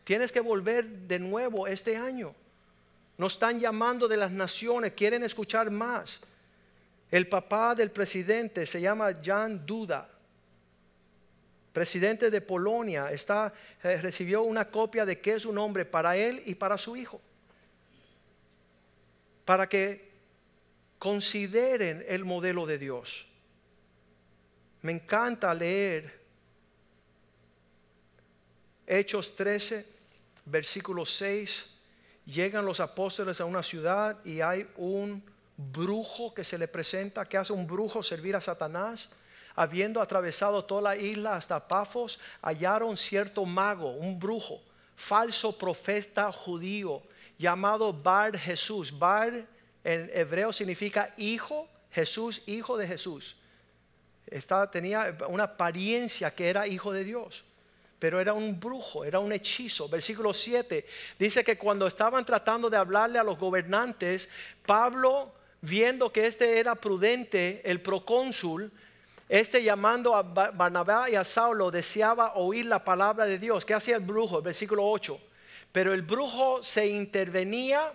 Tienes que volver de nuevo este año. Nos están llamando de las naciones, quieren escuchar más. El papá del presidente se llama Jan Duda presidente de Polonia, está, eh, recibió una copia de qué es un hombre para él y para su hijo. Para que consideren el modelo de Dios. Me encanta leer Hechos 13, versículo 6. Llegan los apóstoles a una ciudad y hay un brujo que se le presenta. que hace un brujo servir a Satanás? habiendo atravesado toda la isla hasta Pafos, hallaron cierto mago, un brujo, falso profeta judío, llamado Bar Jesús. Bar en hebreo significa hijo, Jesús, hijo de Jesús. tenía una apariencia que era hijo de Dios pero era un brujo, era un hechizo. Versículo 7 dice que cuando estaban tratando de hablarle a los gobernantes, Pablo, viendo que este era prudente, el procónsul, este llamando a Barnabé y a Saulo deseaba oír la palabra de Dios. ¿Qué hacía el brujo? Versículo 8. Pero el brujo se intervenía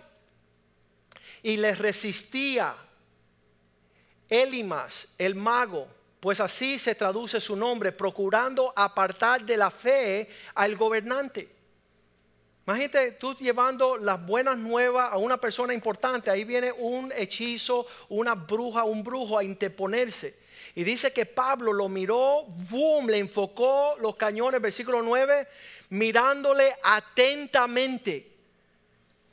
y les resistía. Elimas, el mago, pues así se traduce su nombre, procurando apartar de la fe al gobernante. Imagínate tú llevando las buenas nuevas a una persona importante, ahí viene un hechizo, una bruja, un brujo a interponerse. Y dice que Pablo lo miró, boom, le enfocó los cañones, versículo 9, mirándole atentamente.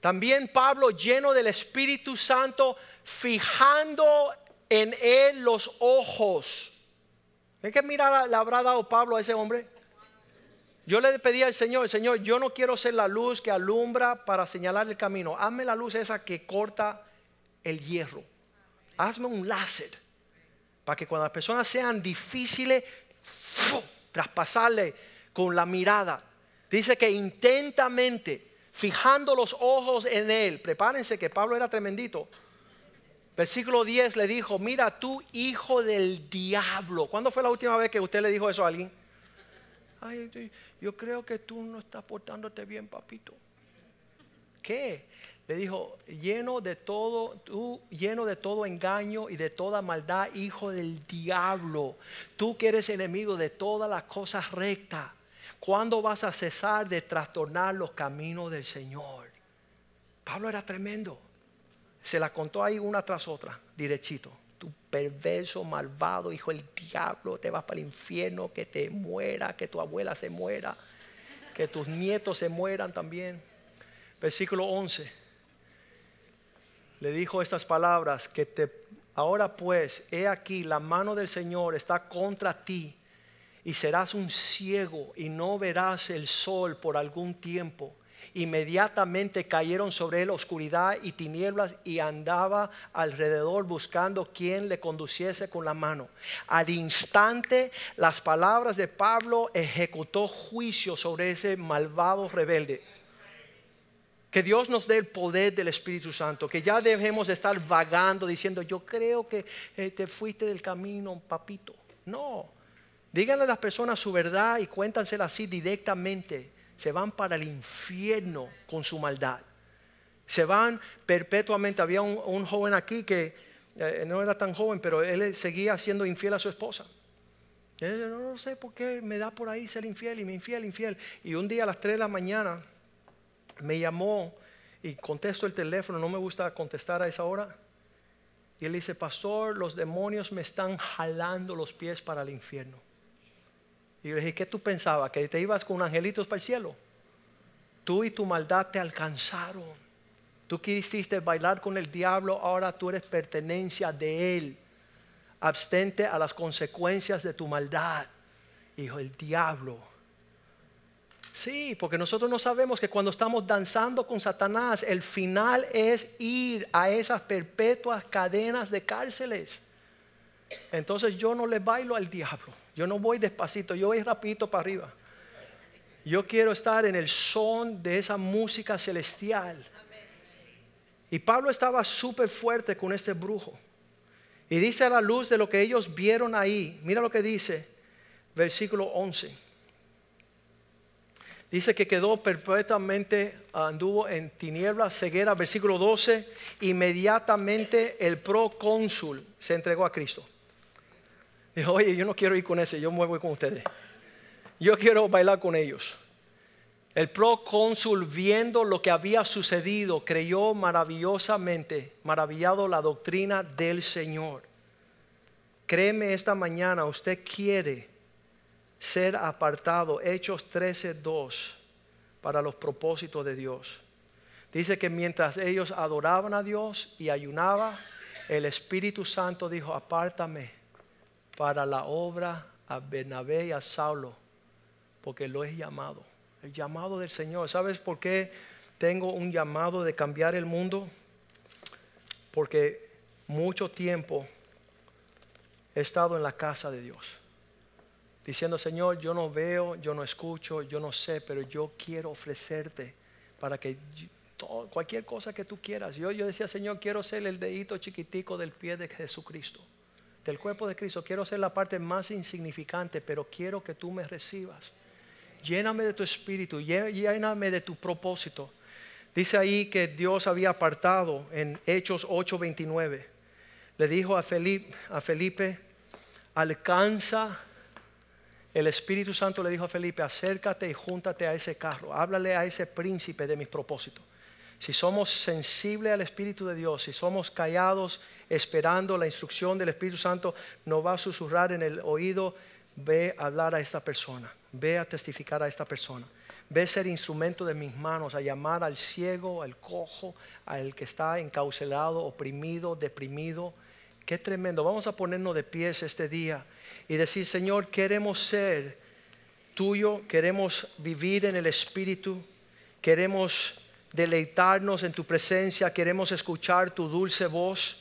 También Pablo, lleno del Espíritu Santo, fijando en él los ojos. ¿Qué mirada le habrá dado Pablo a ese hombre? Yo le pedí al Señor, Señor, yo no quiero ser la luz que alumbra para señalar el camino. Hazme la luz esa que corta el hierro. Hazme un láser para que cuando las personas sean difíciles, traspasarle con la mirada. Dice que intentamente, fijando los ojos en él, prepárense que Pablo era tremendito. Versículo 10 le dijo, mira tú hijo del diablo. ¿Cuándo fue la última vez que usted le dijo eso a alguien? Ay, yo creo que tú no estás portándote bien, papito. ¿Qué? le dijo, lleno de todo, tú lleno de todo engaño y de toda maldad, hijo del diablo, tú que eres enemigo de todas las cosas rectas, ¿cuándo vas a cesar de trastornar los caminos del Señor? Pablo era tremendo, se la contó ahí una tras otra, derechito. Tu perverso, malvado, hijo del diablo, te vas para el infierno, que te muera, que tu abuela se muera, que tus nietos se mueran también. Versículo 11 le dijo estas palabras, que te, ahora pues, he aquí, la mano del Señor está contra ti y serás un ciego y no verás el sol por algún tiempo. Inmediatamente cayeron sobre él oscuridad y tinieblas y andaba alrededor buscando quien le conduciese con la mano. Al instante las palabras de Pablo ejecutó juicio sobre ese malvado rebelde. Que Dios nos dé el poder del Espíritu Santo, que ya dejemos de estar vagando diciendo, yo creo que eh, te fuiste del camino, papito. No, díganle a las personas su verdad y cuéntansela así directamente se van para el infierno con su maldad. Se van perpetuamente. Había un, joven aquí que eh, no era tan joven, pero él seguía siendo infiel a su esposa. Él, no, sé por qué me da por ahí ser infiel y me infiel, infiel. Y un día a las 3 de la mañana me llamó y contesto el teléfono, no me gusta contestar a esa hora. Y él dice, pastor, los demonios me están jalando los pies para el infierno. Y yo le dije, ¿qué tú pensabas? ¿Que te ibas con angelitos para el cielo? Tú y tu maldad te alcanzaron. Tú quisiste bailar con el diablo, ahora tú eres pertenencia de él. Abstente a las consecuencias de tu maldad. Hijo, el diablo. Sí, porque nosotros no sabemos que cuando estamos danzando con Satanás, el final es ir a esas perpetuas cadenas de cárceles. Entonces yo no le bailo al diablo. Yo no voy despacito, yo voy rapidito para arriba. Yo quiero estar en el son de esa música celestial. Y Pablo estaba súper fuerte con este brujo. Y dice a la luz de lo que ellos vieron ahí, mira lo que dice, versículo 11. Dice que quedó perpetuamente, anduvo en tinieblas, ceguera, versículo 12, inmediatamente el procónsul se entregó a Cristo. Dijo, oye, yo no quiero ir con ese, yo me voy con ustedes. Yo quiero bailar con ellos. El procónsul, viendo lo que había sucedido, creyó maravillosamente, maravillado la doctrina del Señor. Créeme esta mañana, usted quiere ser apartado, Hechos 13:2, para los propósitos de Dios. Dice que mientras ellos adoraban a Dios y ayunaban, el Espíritu Santo dijo, apártame para la obra a Bernabé y a Saulo, porque lo he llamado. El llamado del Señor. ¿Sabes por qué tengo un llamado de cambiar el mundo? Porque mucho tiempo he estado en la casa de Dios, diciendo, Señor, yo no veo, yo no escucho, yo no sé, pero yo quiero ofrecerte para que cualquier cosa que tú quieras. Yo, yo decía, Señor, quiero ser el dedito chiquitico del pie de Jesucristo del cuerpo de Cristo, quiero ser la parte más insignificante, pero quiero que tú me recibas. Lléname de tu espíritu, lléname de tu propósito. Dice ahí que Dios había apartado en Hechos 8:29. Le dijo a Felipe, a Felipe, alcanza, el Espíritu Santo le dijo a Felipe, acércate y júntate a ese carro, háblale a ese príncipe de mis propósitos si somos sensibles al Espíritu de Dios, si somos callados esperando la instrucción del Espíritu Santo, no va a susurrar en el oído, ve a hablar a esta persona, ve a testificar a esta persona, ve a ser instrumento de mis manos, a llamar al ciego, al cojo, al que está encaucelado, oprimido, deprimido. Qué tremendo. Vamos a ponernos de pies este día y decir, Señor, queremos ser tuyo, queremos vivir en el Espíritu, queremos deleitarnos en tu presencia, queremos escuchar tu dulce voz,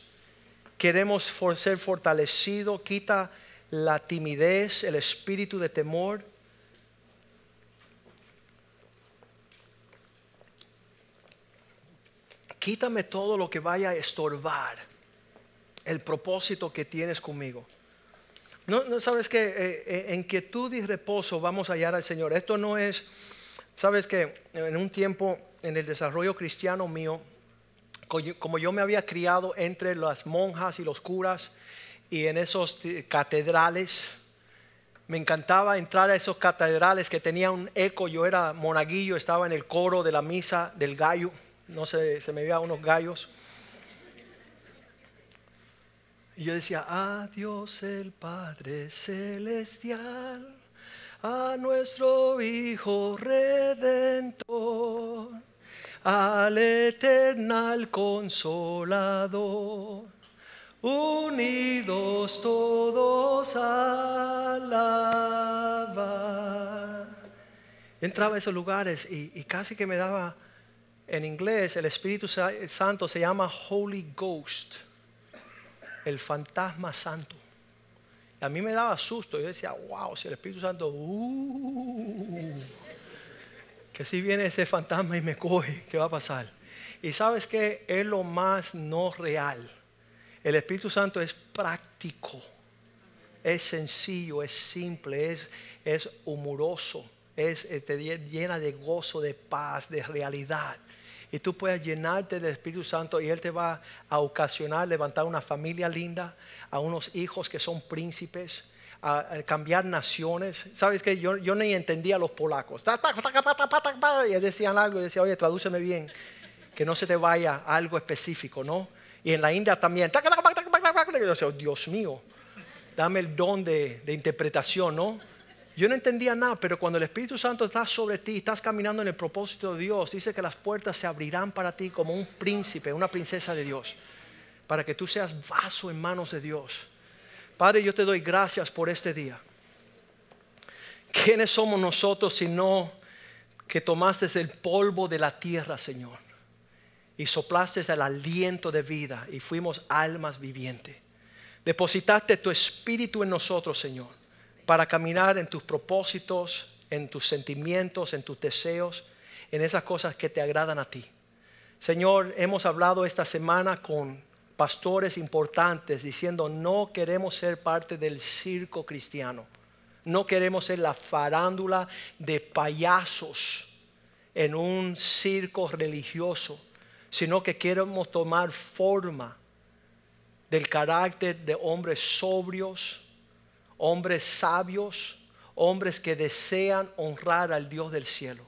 queremos ser fortalecidos, quita la timidez, el espíritu de temor. Quítame todo lo que vaya a estorbar el propósito que tienes conmigo. No, sabes que eh, eh, en quietud y reposo vamos a hallar al Señor. Esto no es, sabes que en un tiempo en el desarrollo cristiano mío, como yo me había criado entre las monjas y los curas y en esos catedrales, me encantaba entrar a esos catedrales que tenían un eco. Yo era monaguillo, estaba en el coro de la misa del gallo, no sé, se me veían unos gallos. Y yo decía, adiós el Padre Celestial, a nuestro Hijo Redentor al eternal consolador, unidos todos alabar entraba a esos lugares y, casi que me daba, en inglés, el Espíritu Sa- Santo se llama Holy Ghost, el fantasma santo. Y a mí me daba susto. Yo decía, wow, si el Espíritu Santo, uh, que si viene ese fantasma y me coge, ¿qué va a pasar? Y sabes que es lo más no real. El Espíritu Santo es práctico, es sencillo, es simple, es, es humoroso, es, eh, te llena de gozo, de paz, de realidad. Y tú puedes llenarte del Espíritu Santo y Él te va a ocasionar levantar una familia linda, a unos hijos que son príncipes, a, cambiar naciones. ¿Sabes que Yo, yo ni entendía a los polacos. Y decían algo y decía, oye, tradúceme bien, que no se te vaya algo específico, ¿no? Y en la India también. yo decía, "Oh, Dios mío, dame el don de, de interpretación, ¿no? Yo no entendía nada, pero cuando el Espíritu Santo está sobre ti, estás caminando en el propósito de Dios, dice que las puertas se abrirán para ti como un príncipe, una princesa de Dios, para que tú seas vaso en manos de Dios. Padre, yo te doy gracias por este día. ¿Quiénes somos nosotros si no que tomaste el polvo de la tierra, Señor? Y soplaste el aliento de vida y fuimos almas vivientes. Depositaste tu espíritu en nosotros, Señor, para caminar en tus propósitos, en tus sentimientos, en tus deseos, en esas cosas que te agradan a ti. Señor, hemos hablado esta semana con pastores importantes diciendo no queremos ser parte del circo cristiano. No queremos ser la farándula de payasos en un circo religioso, sino que queremos tomar forma del carácter de hombres sobrios, hombres sabios, hombres que desean honrar al Dios del cielo.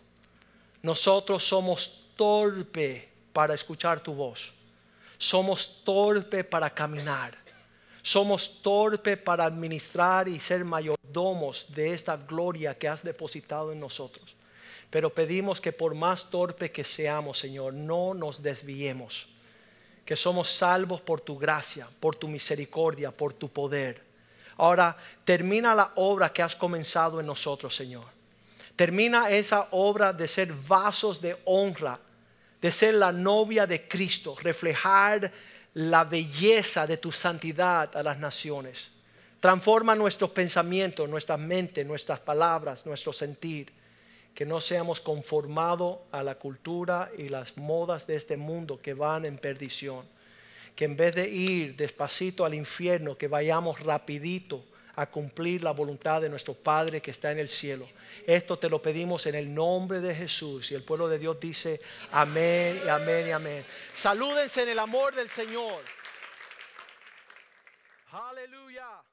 Nosotros somos torpe para escuchar tu voz. Somos torpe para caminar. Somos torpe para administrar y ser mayordomos de esta gloria que has depositado en nosotros. Pero pedimos que por más torpe que seamos, Señor, no nos desviemos. Que somos salvos por tu gracia, por tu misericordia, por tu poder. Ahora, termina la obra que has comenzado en nosotros, Señor. Termina esa obra de ser vasos de honra, de ser la novia de Cristo, reflejar la belleza de tu santidad a las naciones. Transforma nuestros pensamientos, nuestras mentes, nuestras palabras, nuestro sentir. Que no seamos conformados a la cultura y las modas de este mundo que van en perdición. Que en vez de ir despacito al infierno, que vayamos rapidito a cumplir la voluntad de nuestro Padre que está en el cielo. Esto te lo pedimos en el nombre de Jesús. Y el pueblo de Dios dice amén y amén y amén. Salúdense en el amor del Señor. Aleluya.